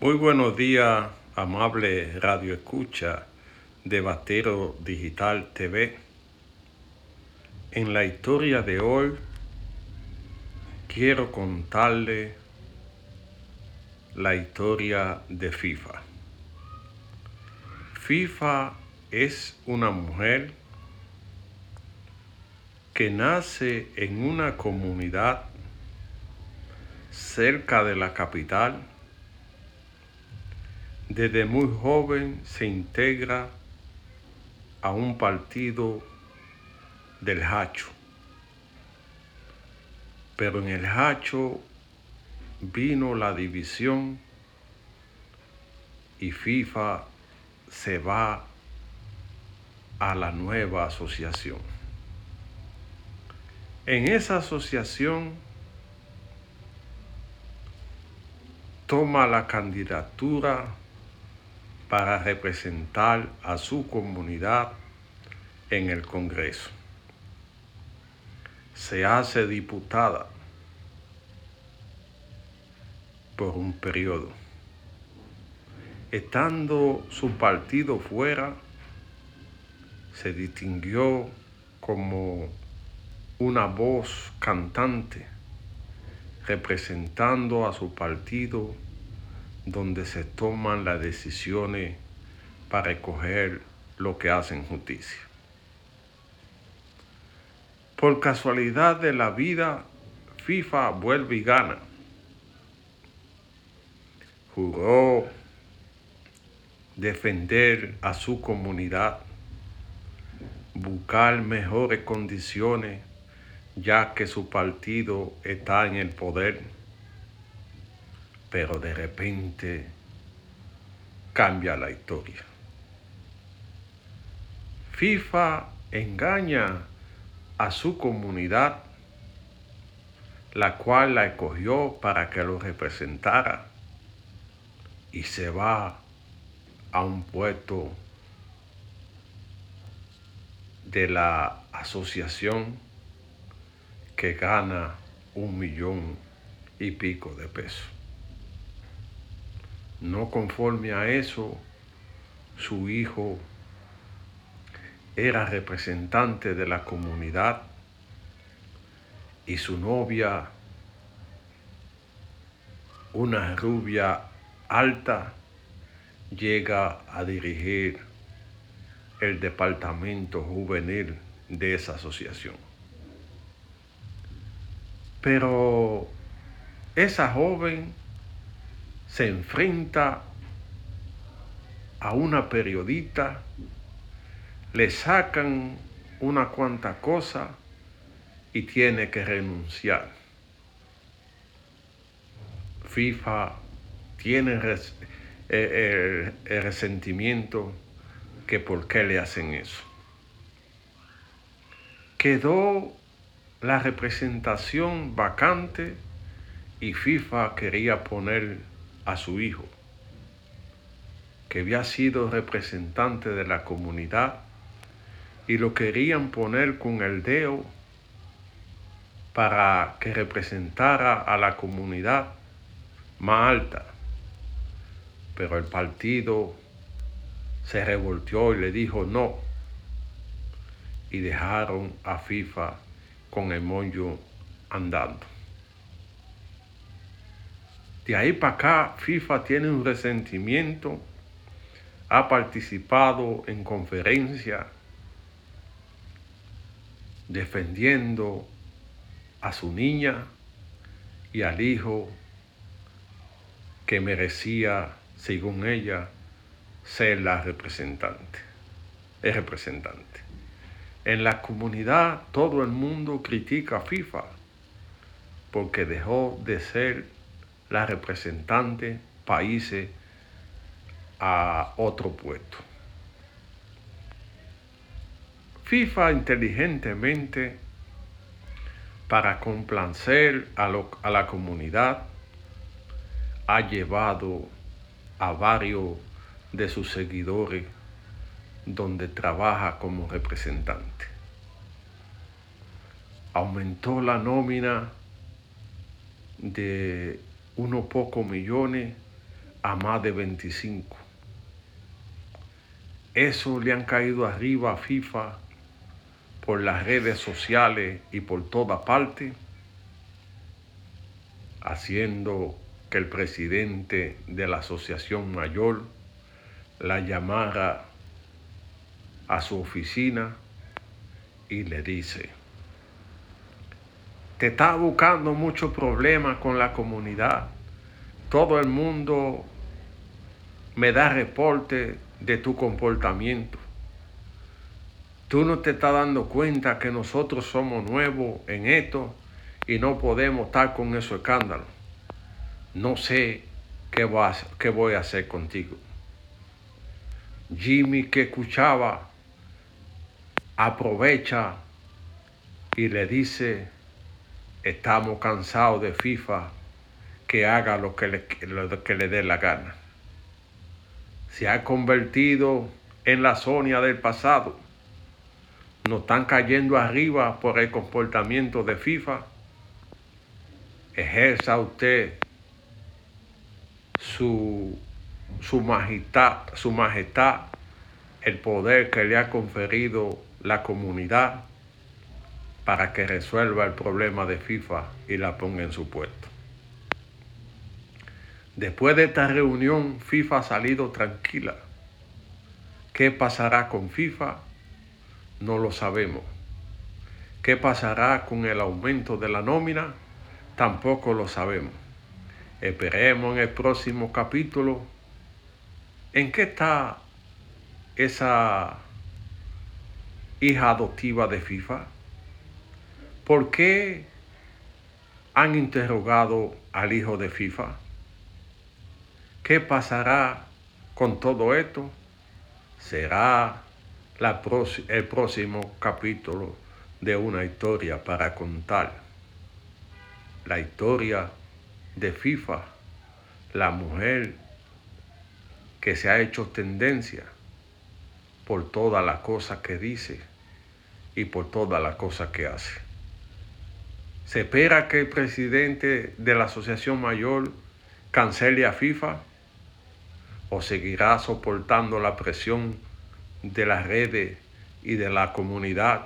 Muy buenos días, amable Radio Escucha de Batero Digital TV. En la historia de hoy quiero contarle la historia de FIFA. FIFA es una mujer que nace en una comunidad cerca de la capital desde muy joven se integra a un partido del Hacho. Pero en el Hacho vino la división y FIFA se va a la nueva asociación. En esa asociación toma la candidatura para representar a su comunidad en el Congreso. Se hace diputada por un periodo. Estando su partido fuera, se distinguió como una voz cantante representando a su partido donde se toman las decisiones para escoger lo que hacen justicia. Por casualidad de la vida, FIFA vuelve y gana. Juró defender a su comunidad, buscar mejores condiciones, ya que su partido está en el poder pero de repente cambia la historia. FIFA engaña a su comunidad, la cual la escogió para que lo representara, y se va a un puesto de la asociación que gana un millón y pico de pesos. No conforme a eso, su hijo era representante de la comunidad y su novia, una rubia alta, llega a dirigir el departamento juvenil de esa asociación. Pero esa joven se enfrenta a una periodista, le sacan una cuanta cosa y tiene que renunciar. FIFA tiene eh, el, resentimiento que por qué le hacen eso. Quedó la representación vacante y FIFA quería poner a su hijo, que había sido representante de la comunidad y lo querían poner con el dedo para que representara a la comunidad más alta. Pero el partido se revolteó y le dijo no. Y dejaron a FIFA con el mollo andando. De ahí para acá, FIFA tiene un resentimiento, ha participado en conferencias defendiendo a su niña y al hijo que merecía, según ella, ser la representante, el representante. En la comunidad todo el mundo critica a FIFA porque dejó de ser la representante países a otro puesto. FIFA inteligentemente, para complacer a, a la comunidad, ha llevado a varios de sus seguidores donde trabaja como representante. Aumentó la nómina de unos pocos millones a más de 25. Eso le han caído arriba a FIFA por las redes sociales y por toda parte, haciendo que el presidente de la asociación mayor la llamara a su oficina y le dice, te está buscando muchos problemas con la comunidad. Todo el mundo me da reporte de tu comportamiento. Tú no te estás dando cuenta que nosotros somos nuevos en esto y no podemos estar con ese escándalo. No sé qué a, qué voy a hacer contigo. Jimmy que escuchaba aprovecha y le dice, estamos cansados de FIFA, que haga lo que le, que le dé la gana. Se ha convertido en la Sonia del pasado. Nos están cayendo arriba por el comportamiento de FIFA. Ejerza usted su, su majestad, su majestad, el poder que le ha conferido la comunidad para que resuelva el problema de FIFA y la ponga en su puesto. Después de esta reunión, FIFA ha salido tranquila. ¿Qué pasará con FIFA? No lo sabemos. ¿Qué pasará con el aumento de la nómina? Tampoco lo sabemos. Esperemos en el próximo capítulo. ¿En qué está esa hija adoptiva de FIFA? ¿Por qué han interrogado al hijo de FIFA? ¿Qué pasará con todo esto? Será el próximo capítulo de una historia para contar. La historia de FIFA, la mujer que se ha hecho tendencia por todas las cosas que dice y por todas las cosas que hace. Se espera que el presidente de la Asociación Mayor cancele a FIFA o seguirá soportando la presión de las redes y de la comunidad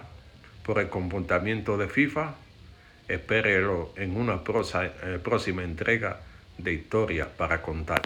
por el comportamiento de FIFA. Espérelo en una eh, próxima entrega de historia para contar.